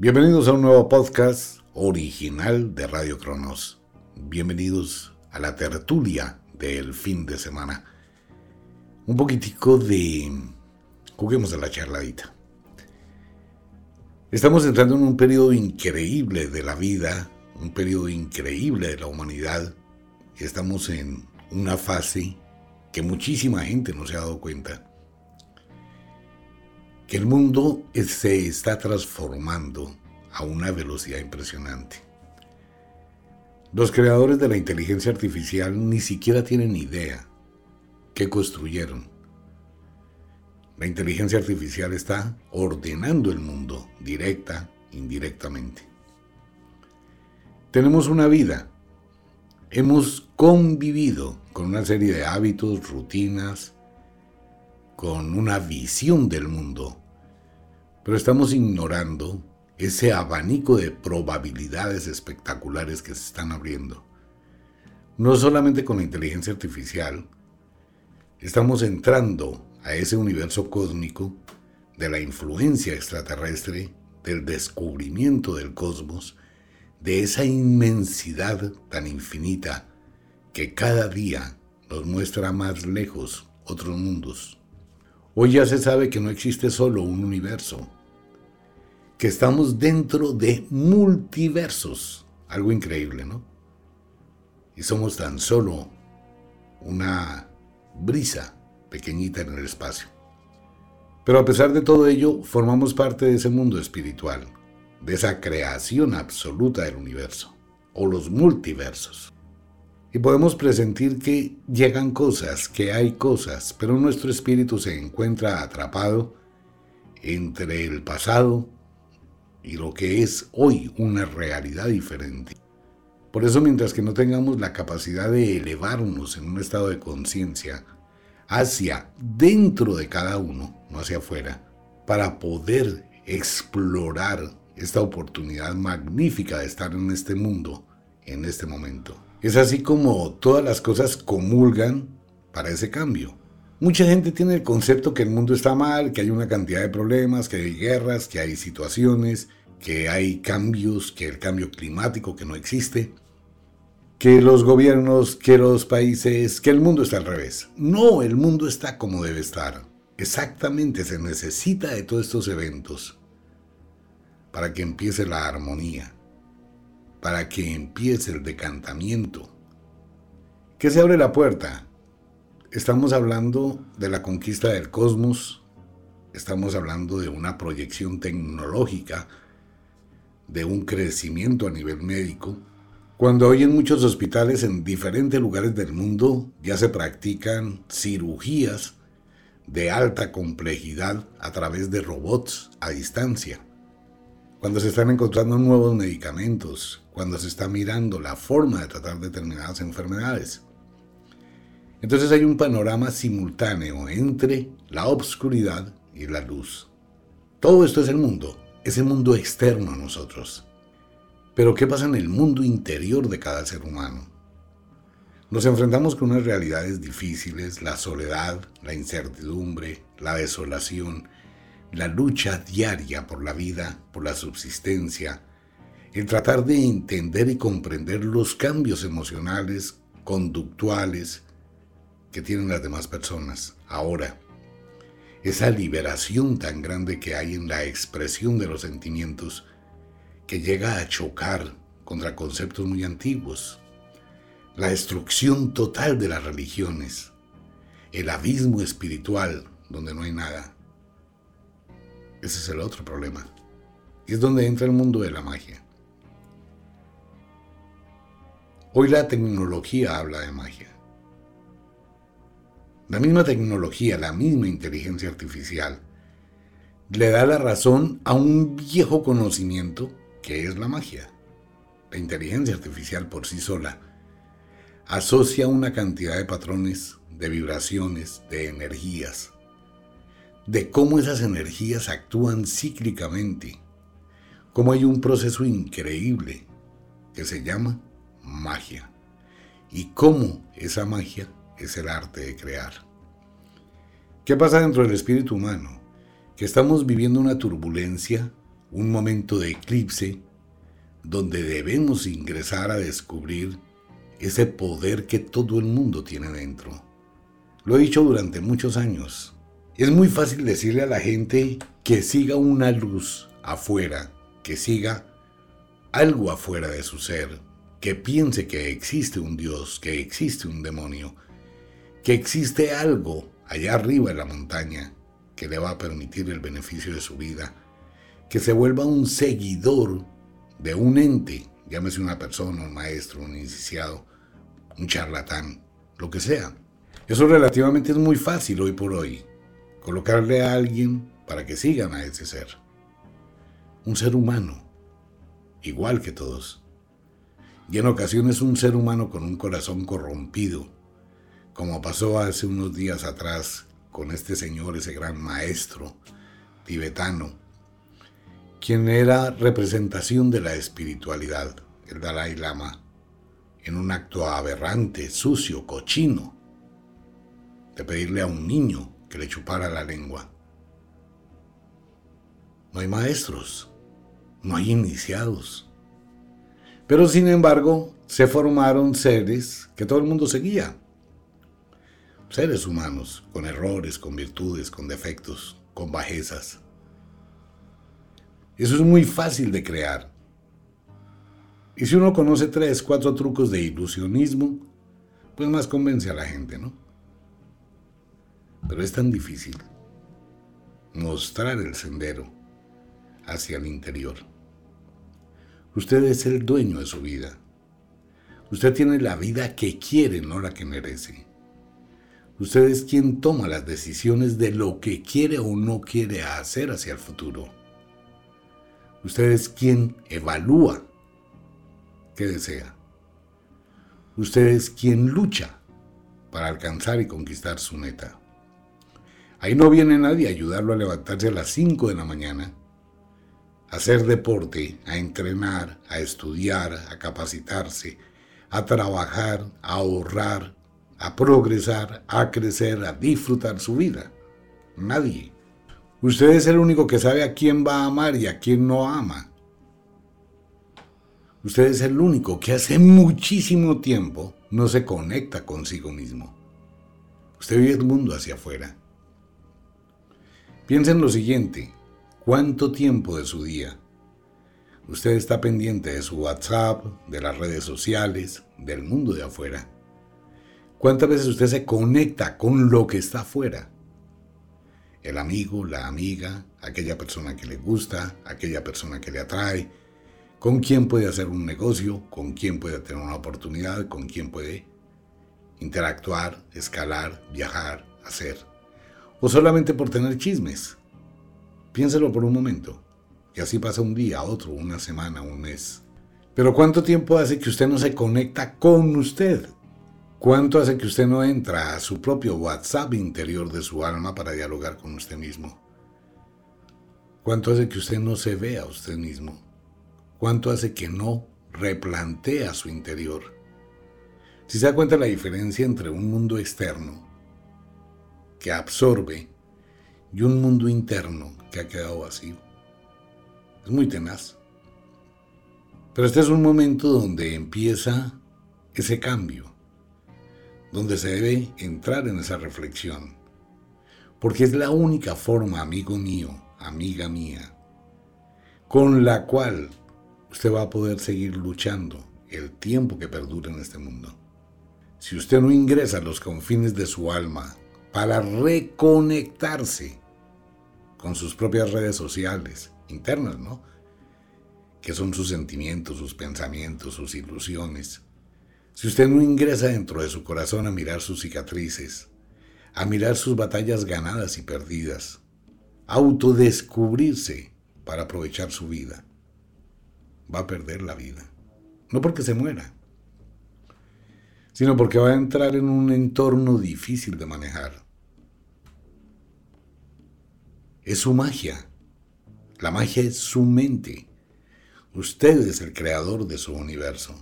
Bienvenidos a un nuevo podcast original de Radio Cronos. Bienvenidos a la tertulia del fin de semana. Un poquitico de... Juguemos a la charladita. Estamos entrando en un periodo increíble de la vida, un periodo increíble de la humanidad. Estamos en una fase que muchísima gente no se ha dado cuenta que el mundo se está transformando a una velocidad impresionante. Los creadores de la inteligencia artificial ni siquiera tienen idea qué construyeron. La inteligencia artificial está ordenando el mundo, directa, indirectamente. Tenemos una vida. Hemos convivido con una serie de hábitos, rutinas, con una visión del mundo pero estamos ignorando ese abanico de probabilidades espectaculares que se están abriendo. No solamente con la inteligencia artificial, estamos entrando a ese universo cósmico de la influencia extraterrestre, del descubrimiento del cosmos, de esa inmensidad tan infinita que cada día nos muestra más lejos otros mundos. Hoy ya se sabe que no existe solo un universo, que estamos dentro de multiversos, algo increíble, ¿no? Y somos tan solo una brisa pequeñita en el espacio. Pero a pesar de todo ello, formamos parte de ese mundo espiritual, de esa creación absoluta del universo, o los multiversos. Y podemos presentir que llegan cosas, que hay cosas, pero nuestro espíritu se encuentra atrapado entre el pasado y lo que es hoy una realidad diferente. Por eso mientras que no tengamos la capacidad de elevarnos en un estado de conciencia hacia dentro de cada uno, no hacia afuera, para poder explorar esta oportunidad magnífica de estar en este mundo en este momento. Es así como todas las cosas comulgan para ese cambio. Mucha gente tiene el concepto que el mundo está mal, que hay una cantidad de problemas, que hay guerras, que hay situaciones, que hay cambios, que el cambio climático que no existe, que los gobiernos, que los países, que el mundo está al revés. No, el mundo está como debe estar. Exactamente se necesita de todos estos eventos para que empiece la armonía para que empiece el decantamiento. ¿Qué se abre la puerta? Estamos hablando de la conquista del cosmos, estamos hablando de una proyección tecnológica, de un crecimiento a nivel médico, cuando hoy en muchos hospitales en diferentes lugares del mundo ya se practican cirugías de alta complejidad a través de robots a distancia cuando se están encontrando nuevos medicamentos, cuando se está mirando la forma de tratar determinadas enfermedades. Entonces hay un panorama simultáneo entre la obscuridad y la luz. Todo esto es el mundo, es el mundo externo a nosotros. Pero ¿qué pasa en el mundo interior de cada ser humano? Nos enfrentamos con unas realidades difíciles, la soledad, la incertidumbre, la desolación, la lucha diaria por la vida, por la subsistencia, el tratar de entender y comprender los cambios emocionales, conductuales que tienen las demás personas ahora. Esa liberación tan grande que hay en la expresión de los sentimientos que llega a chocar contra conceptos muy antiguos, la destrucción total de las religiones, el abismo espiritual donde no hay nada. Ese es el otro problema. Y es donde entra el mundo de la magia. Hoy la tecnología habla de magia. La misma tecnología, la misma inteligencia artificial, le da la razón a un viejo conocimiento que es la magia. La inteligencia artificial por sí sola asocia una cantidad de patrones, de vibraciones, de energías, de cómo esas energías actúan cíclicamente, cómo hay un proceso increíble que se llama magia y cómo esa magia es el arte de crear. ¿Qué pasa dentro del espíritu humano? Que estamos viviendo una turbulencia, un momento de eclipse, donde debemos ingresar a descubrir ese poder que todo el mundo tiene dentro. Lo he dicho durante muchos años. Es muy fácil decirle a la gente que siga una luz afuera, que siga algo afuera de su ser, que piense que existe un Dios, que existe un demonio, que existe algo allá arriba en la montaña que le va a permitir el beneficio de su vida, que se vuelva un seguidor de un ente, llámese una persona, un maestro, un iniciado, un charlatán, lo que sea. Eso relativamente es muy fácil hoy por hoy, colocarle a alguien para que sigan a ese ser. Un ser humano, igual que todos. Y en ocasiones un ser humano con un corazón corrompido, como pasó hace unos días atrás con este señor, ese gran maestro tibetano, quien era representación de la espiritualidad, el Dalai Lama, en un acto aberrante, sucio, cochino, de pedirle a un niño que le chupara la lengua. No hay maestros, no hay iniciados. Pero sin embargo, se formaron seres que todo el mundo seguía. Seres humanos, con errores, con virtudes, con defectos, con bajezas. Eso es muy fácil de crear. Y si uno conoce tres, cuatro trucos de ilusionismo, pues más convence a la gente, ¿no? Pero es tan difícil mostrar el sendero hacia el interior. Usted es el dueño de su vida. Usted tiene la vida que quiere, no la que merece. Usted es quien toma las decisiones de lo que quiere o no quiere hacer hacia el futuro. Usted es quien evalúa qué desea. Usted es quien lucha para alcanzar y conquistar su meta. Ahí no viene nadie a ayudarlo a levantarse a las 5 de la mañana, hacer deporte, a entrenar, a estudiar, a capacitarse, a trabajar, a ahorrar, a progresar, a crecer, a disfrutar su vida. Nadie. Usted es el único que sabe a quién va a amar y a quién no ama. Usted es el único que hace muchísimo tiempo no se conecta consigo mismo. Usted vive el mundo hacia afuera. Piensa en lo siguiente. ¿Cuánto tiempo de su día usted está pendiente de su WhatsApp, de las redes sociales, del mundo de afuera? ¿Cuántas veces usted se conecta con lo que está afuera? el amigo, la amiga, aquella persona que le gusta, aquella persona que le atrae, con quién puede hacer un negocio, con quién puede tener una oportunidad, con quién puede interactuar, escalar, viajar, hacer. O solamente por tener chismes. Piénselo por un momento. Y así pasa un día, otro, una semana, un mes. Pero ¿cuánto tiempo hace que usted no se conecta con usted? ¿Cuánto hace que usted no entra a su propio WhatsApp interior de su alma para dialogar con usted mismo? ¿Cuánto hace que usted no se vea a usted mismo? ¿Cuánto hace que no replantea su interior? Si se da cuenta la diferencia entre un mundo externo que absorbe y un mundo interno que ha quedado vacío. Es muy tenaz. Pero este es un momento donde empieza ese cambio donde se debe entrar en esa reflexión, porque es la única forma, amigo mío, amiga mía, con la cual usted va a poder seguir luchando el tiempo que perdure en este mundo. Si usted no ingresa a los confines de su alma para reconectarse con sus propias redes sociales internas, ¿no? Que son sus sentimientos, sus pensamientos, sus ilusiones. Si usted no ingresa dentro de su corazón a mirar sus cicatrices, a mirar sus batallas ganadas y perdidas, a autodescubrirse para aprovechar su vida, va a perder la vida. No porque se muera, sino porque va a entrar en un entorno difícil de manejar. Es su magia. La magia es su mente. Usted es el creador de su universo.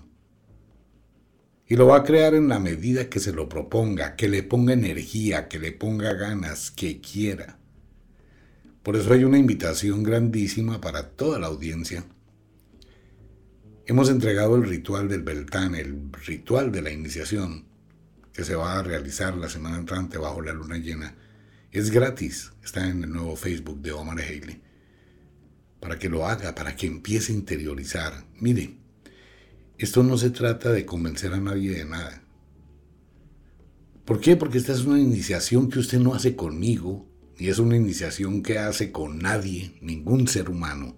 Y lo va a crear en la medida que se lo proponga, que le ponga energía, que le ponga ganas, que quiera. Por eso hay una invitación grandísima para toda la audiencia. Hemos entregado el ritual del Beltán, el ritual de la iniciación, que se va a realizar la semana entrante bajo la luna llena. Es gratis, está en el nuevo Facebook de Omar Haley. Para que lo haga, para que empiece a interiorizar. Mire, esto no se trata de convencer a nadie de nada. ¿Por qué? Porque esta es una iniciación que usted no hace conmigo, y es una iniciación que hace con nadie, ningún ser humano.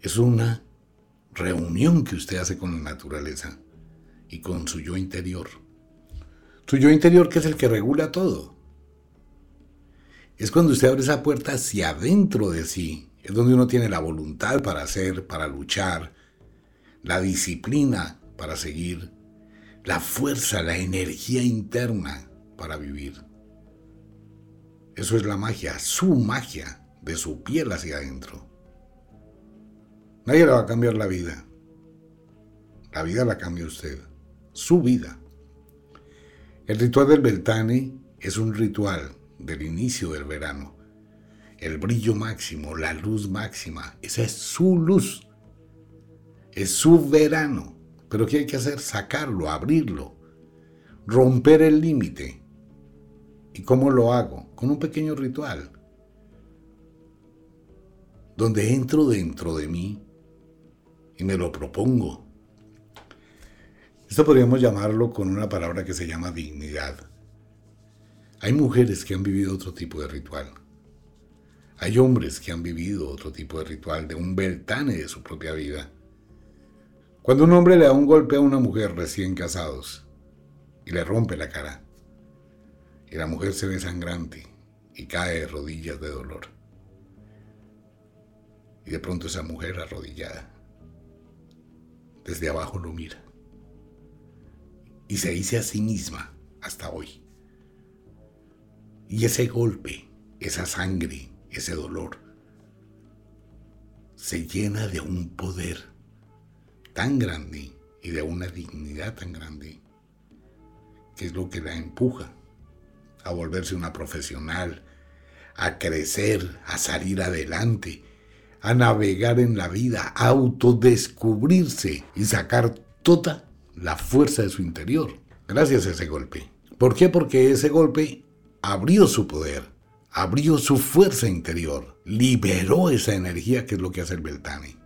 Es una reunión que usted hace con la naturaleza y con su yo interior. Su yo interior que es el que regula todo. Es cuando usted abre esa puerta hacia adentro de sí, es donde uno tiene la voluntad para hacer, para luchar, la disciplina para seguir, la fuerza, la energía interna para vivir. Eso es la magia, su magia, de su piel hacia adentro. Nadie le va a cambiar la vida. La vida la cambia usted, su vida. El ritual del Beltane es un ritual del inicio del verano. El brillo máximo, la luz máxima, esa es su luz. Es su verano. Pero ¿qué hay que hacer? Sacarlo, abrirlo, romper el límite. ¿Y cómo lo hago? Con un pequeño ritual. Donde entro dentro de mí y me lo propongo. Esto podríamos llamarlo con una palabra que se llama dignidad. Hay mujeres que han vivido otro tipo de ritual. Hay hombres que han vivido otro tipo de ritual, de un beltane de su propia vida. Cuando un hombre le da un golpe a una mujer recién casados y le rompe la cara, y la mujer se ve sangrante y cae de rodillas de dolor, y de pronto esa mujer arrodillada, desde abajo lo mira, y se dice a sí misma hasta hoy, y ese golpe, esa sangre, ese dolor, se llena de un poder tan grande y de una dignidad tan grande, que es lo que la empuja a volverse una profesional, a crecer, a salir adelante, a navegar en la vida, a autodescubrirse y sacar toda la fuerza de su interior, gracias a ese golpe. ¿Por qué? Porque ese golpe abrió su poder, abrió su fuerza interior, liberó esa energía que es lo que hace el Beltane.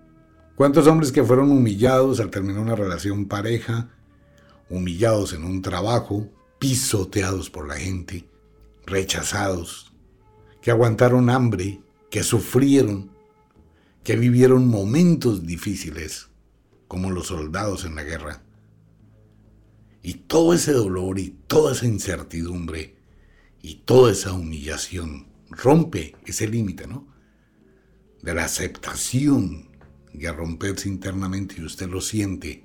¿Cuántos hombres que fueron humillados al terminar una relación pareja, humillados en un trabajo, pisoteados por la gente, rechazados, que aguantaron hambre, que sufrieron, que vivieron momentos difíciles, como los soldados en la guerra? Y todo ese dolor y toda esa incertidumbre y toda esa humillación rompe ese límite, ¿no? De la aceptación y a romperse internamente y usted lo siente,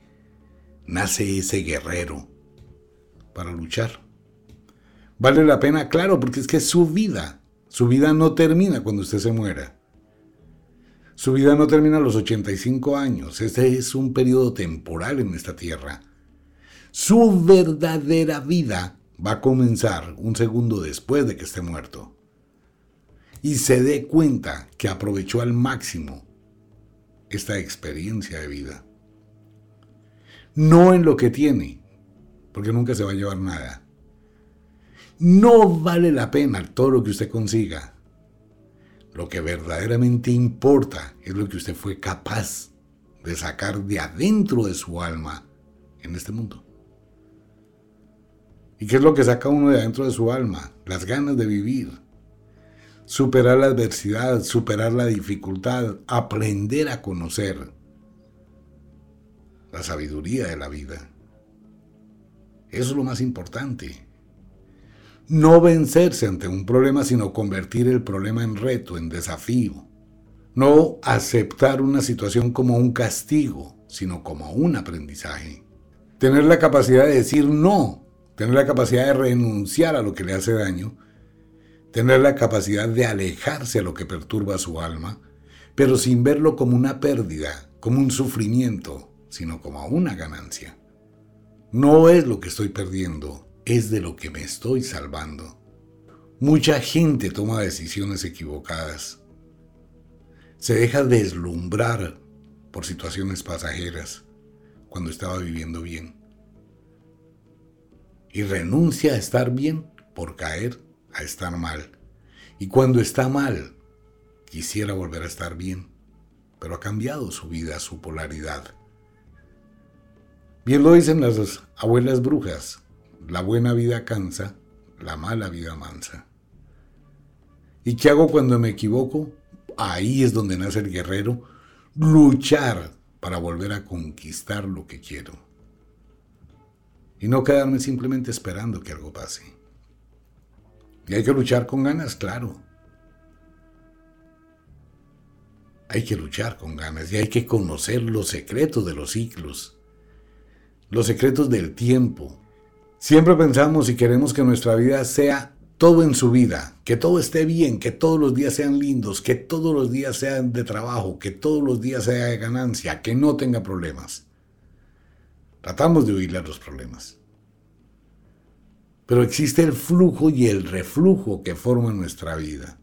nace ese guerrero para luchar. Vale la pena, claro, porque es que es su vida. Su vida no termina cuando usted se muera. Su vida no termina a los 85 años. Este es un periodo temporal en esta tierra. Su verdadera vida va a comenzar un segundo después de que esté muerto. Y se dé cuenta que aprovechó al máximo esta experiencia de vida. No en lo que tiene, porque nunca se va a llevar nada. No vale la pena todo lo que usted consiga. Lo que verdaderamente importa es lo que usted fue capaz de sacar de adentro de su alma en este mundo. ¿Y qué es lo que saca uno de adentro de su alma? Las ganas de vivir, superar la adversidad, superar la dificultad, aprender a conocer la sabiduría de la vida. Eso es lo más importante. No vencerse ante un problema, sino convertir el problema en reto, en desafío. No aceptar una situación como un castigo, sino como un aprendizaje. Tener la capacidad de decir no, tener la capacidad de renunciar a lo que le hace daño, tener la capacidad de alejarse a lo que perturba su alma, pero sin verlo como una pérdida, como un sufrimiento, sino como una ganancia. No es lo que estoy perdiendo, es de lo que me estoy salvando. Mucha gente toma decisiones equivocadas. Se deja deslumbrar por situaciones pasajeras cuando estaba viviendo bien. Y renuncia a estar bien por caer a estar mal. Y cuando está mal, quisiera volver a estar bien, pero ha cambiado su vida, su polaridad. Bien lo dicen las abuelas brujas, la buena vida cansa, la mala vida mansa. ¿Y qué hago cuando me equivoco? Ahí es donde nace el guerrero, luchar para volver a conquistar lo que quiero. Y no quedarme simplemente esperando que algo pase. Y hay que luchar con ganas, claro. Hay que luchar con ganas y hay que conocer los secretos de los ciclos, los secretos del tiempo, Siempre pensamos y queremos que nuestra vida sea todo en su vida, que todo esté bien, que todos los días sean lindos, que todos los días sean de trabajo, que todos los días sea de ganancia, que no tenga problemas. Tratamos de huirle a los problemas. Pero existe el flujo y el reflujo que forman nuestra vida.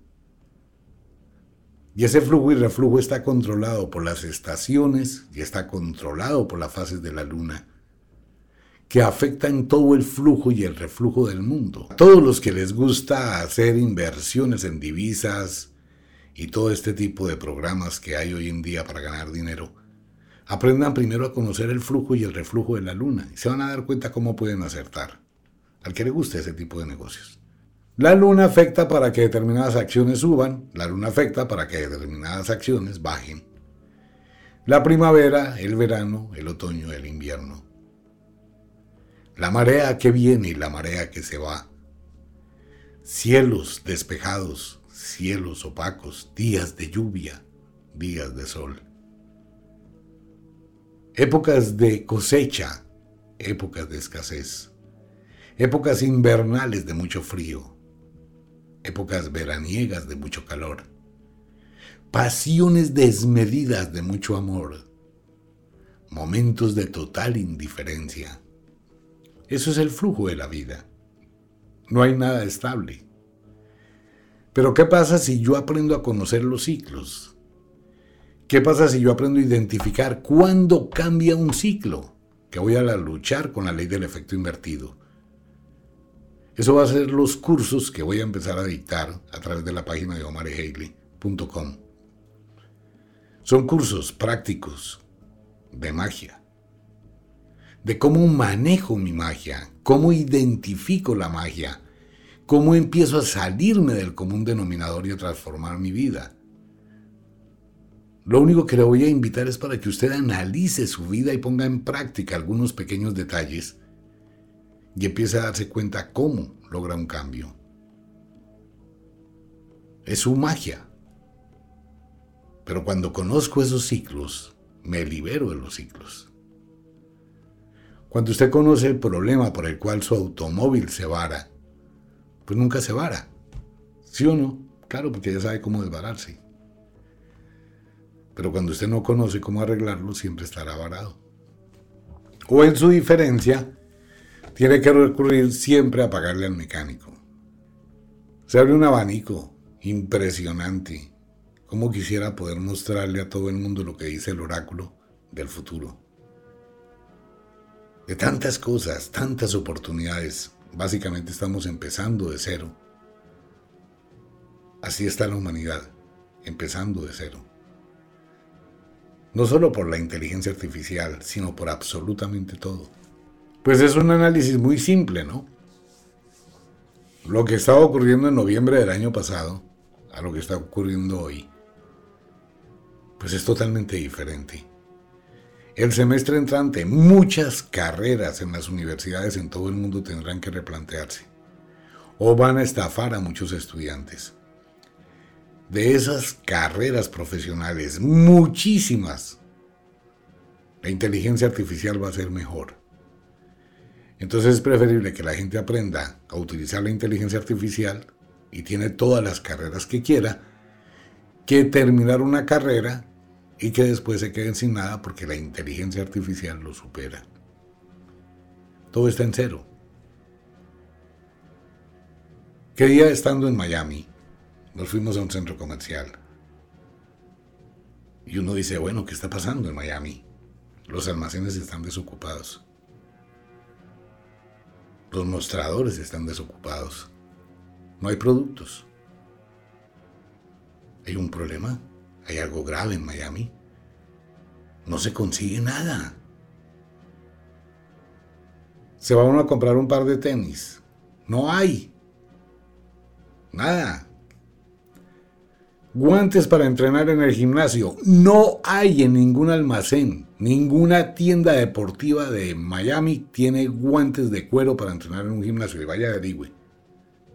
Y ese flujo y reflujo está controlado por las estaciones y está controlado por las fases de la luna que afectan todo el flujo y el reflujo del mundo. A todos los que les gusta hacer inversiones en divisas y todo este tipo de programas que hay hoy en día para ganar dinero, aprendan primero a conocer el flujo y el reflujo de la luna y se van a dar cuenta cómo pueden acertar. Al que le guste ese tipo de negocios. La luna afecta para que determinadas acciones suban, la luna afecta para que determinadas acciones bajen. La primavera, el verano, el otoño, el invierno la marea que viene y la marea que se va. Cielos despejados, cielos opacos, días de lluvia, días de sol. Épocas de cosecha, épocas de escasez. Épocas invernales de mucho frío. Épocas veraniegas de mucho calor. Pasiones desmedidas de mucho amor. Momentos de total indiferencia eso es el flujo de la vida. No hay nada estable. Pero ¿qué pasa si yo aprendo a conocer los ciclos? ¿Qué pasa si yo aprendo a identificar cuándo cambia un ciclo? Que voy a luchar con la ley del efecto invertido. Eso va a ser los cursos que voy a empezar a dictar a través de la página de omarehaley.com. Son cursos prácticos de magia de cómo manejo mi magia, cómo identifico la magia, cómo empiezo a salirme del común denominador y a transformar mi vida. Lo único que le voy a invitar es para que usted analice su vida y ponga en práctica algunos pequeños detalles y empiece a darse cuenta cómo logra un cambio. Es su magia. Pero cuando conozco esos ciclos, me libero de los ciclos. Cuando usted conoce el problema por el cual su automóvil se vara, pues nunca se vara. ¿Sí o no? Claro, porque ya sabe cómo desbararse. Pero cuando usted no conoce cómo arreglarlo, siempre estará varado. O en su diferencia, tiene que recurrir siempre a pagarle al mecánico. Se abre un abanico impresionante. Como quisiera poder mostrarle a todo el mundo lo que dice el oráculo del futuro de tantas cosas, tantas oportunidades. Básicamente estamos empezando de cero. Así está la humanidad, empezando de cero. No solo por la inteligencia artificial, sino por absolutamente todo. Pues es un análisis muy simple, ¿no? Lo que estaba ocurriendo en noviembre del año pasado a lo que está ocurriendo hoy, pues es totalmente diferente. El semestre entrante, muchas carreras en las universidades en todo el mundo tendrán que replantearse o van a estafar a muchos estudiantes. De esas carreras profesionales, muchísimas, la inteligencia artificial va a ser mejor. Entonces es preferible que la gente aprenda a utilizar la inteligencia artificial y tiene todas las carreras que quiera, que terminar una carrera y que después se queden sin nada porque la inteligencia artificial lo supera. Todo está en cero. ¿Qué día estando en Miami, nos fuimos a un centro comercial. Y uno dice, bueno, ¿qué está pasando en Miami? Los almacenes están desocupados. Los mostradores están desocupados. No hay productos. Hay un problema. Hay algo grave en Miami. No se consigue nada. Se va uno a comprar un par de tenis. No hay. Nada. Guantes para entrenar en el gimnasio. No hay en ningún almacén. Ninguna tienda deportiva de Miami tiene guantes de cuero para entrenar en un gimnasio. Y vaya averigüe.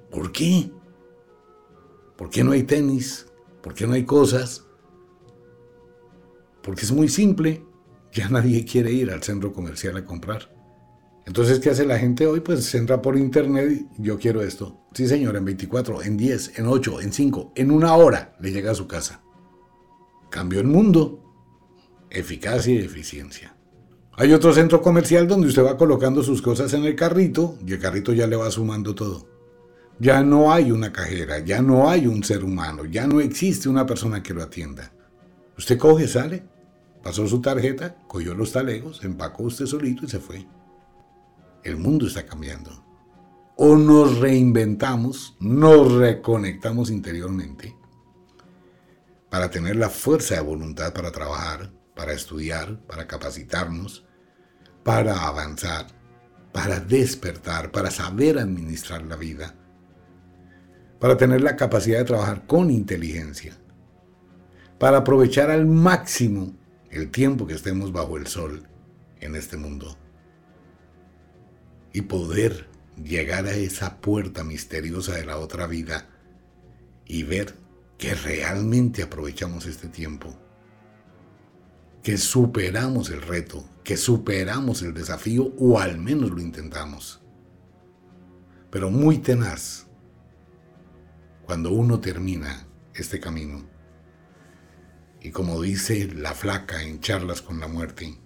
¿Por qué? ¿Por qué no hay tenis? ¿Por qué no hay cosas? Porque es muy simple. Ya nadie quiere ir al centro comercial a comprar. Entonces, ¿qué hace la gente hoy? Pues se entra por internet y yo quiero esto. Sí, señor, en 24, en 10, en 8, en 5, en una hora le llega a su casa. Cambió el mundo. Eficacia y eficiencia. Hay otro centro comercial donde usted va colocando sus cosas en el carrito y el carrito ya le va sumando todo. Ya no hay una cajera, ya no hay un ser humano, ya no existe una persona que lo atienda. Usted coge, sale, pasó su tarjeta, cogió los talegos, empacó usted solito y se fue. El mundo está cambiando. O nos reinventamos, nos reconectamos interiormente para tener la fuerza de voluntad para trabajar, para estudiar, para capacitarnos, para avanzar, para despertar, para saber administrar la vida para tener la capacidad de trabajar con inteligencia, para aprovechar al máximo el tiempo que estemos bajo el sol en este mundo y poder llegar a esa puerta misteriosa de la otra vida y ver que realmente aprovechamos este tiempo, que superamos el reto, que superamos el desafío o al menos lo intentamos, pero muy tenaz cuando uno termina este camino. Y como dice la flaca en charlas con la muerte,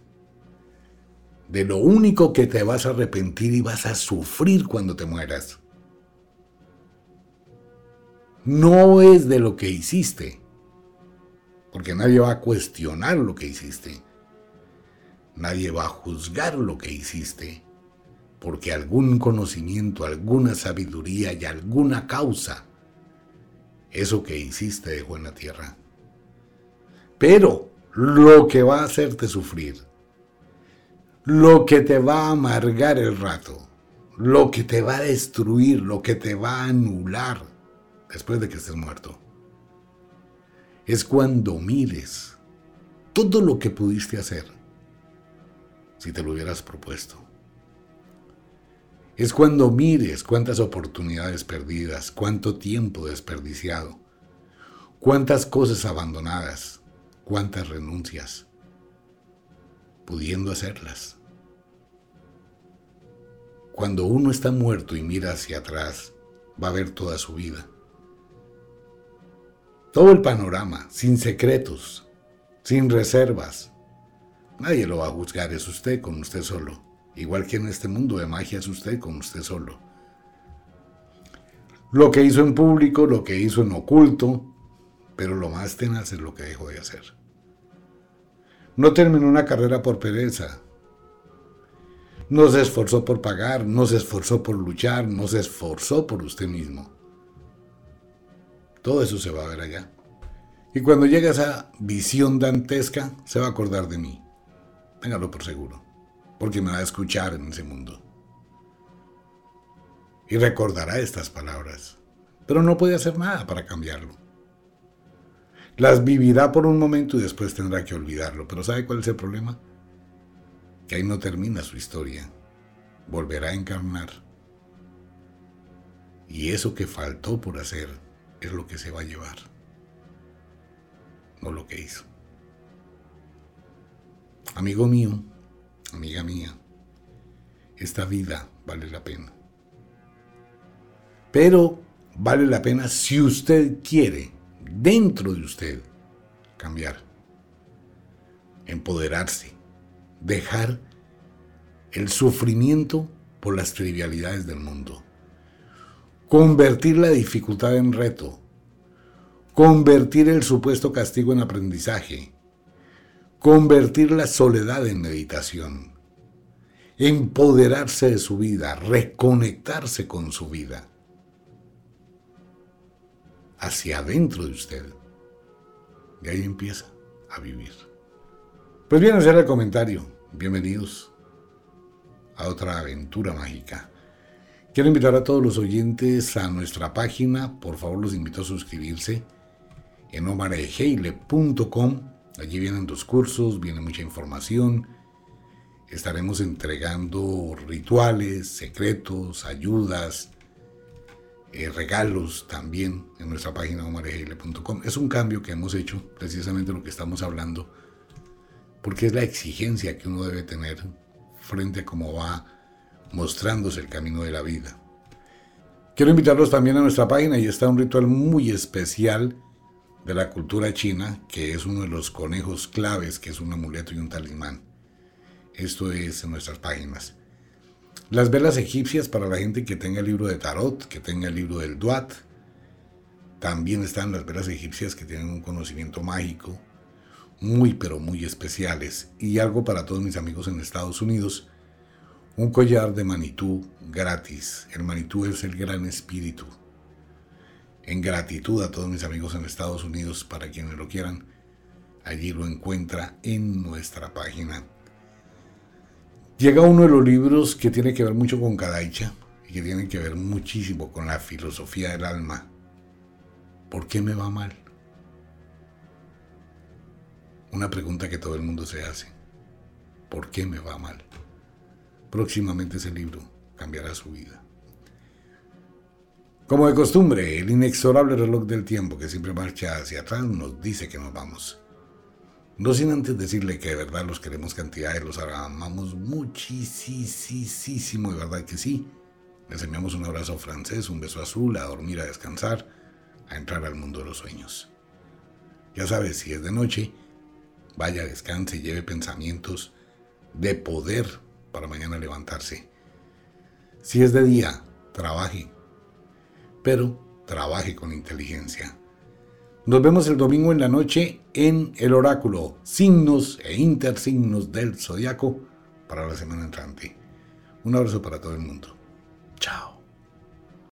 de lo único que te vas a arrepentir y vas a sufrir cuando te mueras, no es de lo que hiciste, porque nadie va a cuestionar lo que hiciste, nadie va a juzgar lo que hiciste, porque algún conocimiento, alguna sabiduría y alguna causa eso que hiciste dejó en la tierra. Pero lo que va a hacerte sufrir, lo que te va a amargar el rato, lo que te va a destruir, lo que te va a anular después de que estés muerto, es cuando mires todo lo que pudiste hacer si te lo hubieras propuesto es cuando mires cuántas oportunidades perdidas, cuánto tiempo desperdiciado, cuántas cosas abandonadas, cuántas renuncias, pudiendo hacerlas. Cuando uno está muerto y mira hacia atrás, va a ver toda su vida. Todo el panorama, sin secretos, sin reservas. Nadie lo va a juzgar, es usted con usted solo. Igual que en este mundo de magia es usted con usted solo. Lo que hizo en público, lo que hizo en oculto, pero lo más tenaz es lo que dejó de hacer. No terminó una carrera por pereza. No se esforzó por pagar, no se esforzó por luchar, no se esforzó por usted mismo. Todo eso se va a ver allá. Y cuando llegue esa visión dantesca, se va a acordar de mí. Téngalo por seguro, porque me va a escuchar en ese mundo. Y recordará estas palabras, pero no puede hacer nada para cambiarlo. Las vivirá por un momento y después tendrá que olvidarlo. Pero ¿sabe cuál es el problema? Que ahí no termina su historia. Volverá a encarnar. Y eso que faltó por hacer es lo que se va a llevar no lo que hizo. Amigo mío, amiga mía, esta vida vale la pena. Pero vale la pena si usted quiere, dentro de usted, cambiar, empoderarse, dejar el sufrimiento por las trivialidades del mundo, convertir la dificultad en reto, convertir el supuesto castigo en aprendizaje, convertir la soledad en meditación, empoderarse de su vida, reconectarse con su vida, hacia adentro de usted. Y ahí empieza a vivir. Pues bien, hacer el comentario. Bienvenidos a otra aventura mágica. Quiero invitar a todos los oyentes a nuestra página. Por favor, los invito a suscribirse en omareheile.com. Allí vienen dos cursos, viene mucha información. Estaremos entregando rituales, secretos, ayudas, eh, regalos también en nuestra página omareheile.com. Es un cambio que hemos hecho, precisamente lo que estamos hablando, porque es la exigencia que uno debe tener frente a cómo va mostrándose el camino de la vida. Quiero invitarlos también a nuestra página y está un ritual muy especial de la cultura china, que es uno de los conejos claves, que es un amuleto y un talismán. Esto es en nuestras páginas. Las velas egipcias para la gente que tenga el libro de Tarot, que tenga el libro del Duat. También están las velas egipcias que tienen un conocimiento mágico, muy pero muy especiales. Y algo para todos mis amigos en Estados Unidos, un collar de manitú gratis. El manitú es el gran espíritu en gratitud a todos mis amigos en Estados Unidos, para quienes lo quieran, allí lo encuentra en nuestra página. Llega uno de los libros que tiene que ver mucho con Kadaicha y que tiene que ver muchísimo con la filosofía del alma. ¿Por qué me va mal? Una pregunta que todo el mundo se hace. ¿Por qué me va mal? Próximamente ese libro cambiará su vida. Como de costumbre, el inexorable reloj del tiempo que siempre marcha hacia atrás nos dice que nos vamos. No sin antes decirle que de verdad los queremos cantidades, los amamos muchísimo, de verdad que sí. Les enviamos un abrazo francés, un beso azul, a dormir, a descansar, a entrar al mundo de los sueños. Ya sabes, si es de noche, vaya, descanse, lleve pensamientos de poder para mañana levantarse. Si es de día, trabaje, pero trabaje con inteligencia. Nos vemos el domingo en la noche en el oráculo, signos e intersignos del zodiaco para la semana entrante. Un abrazo para todo el mundo. Chao.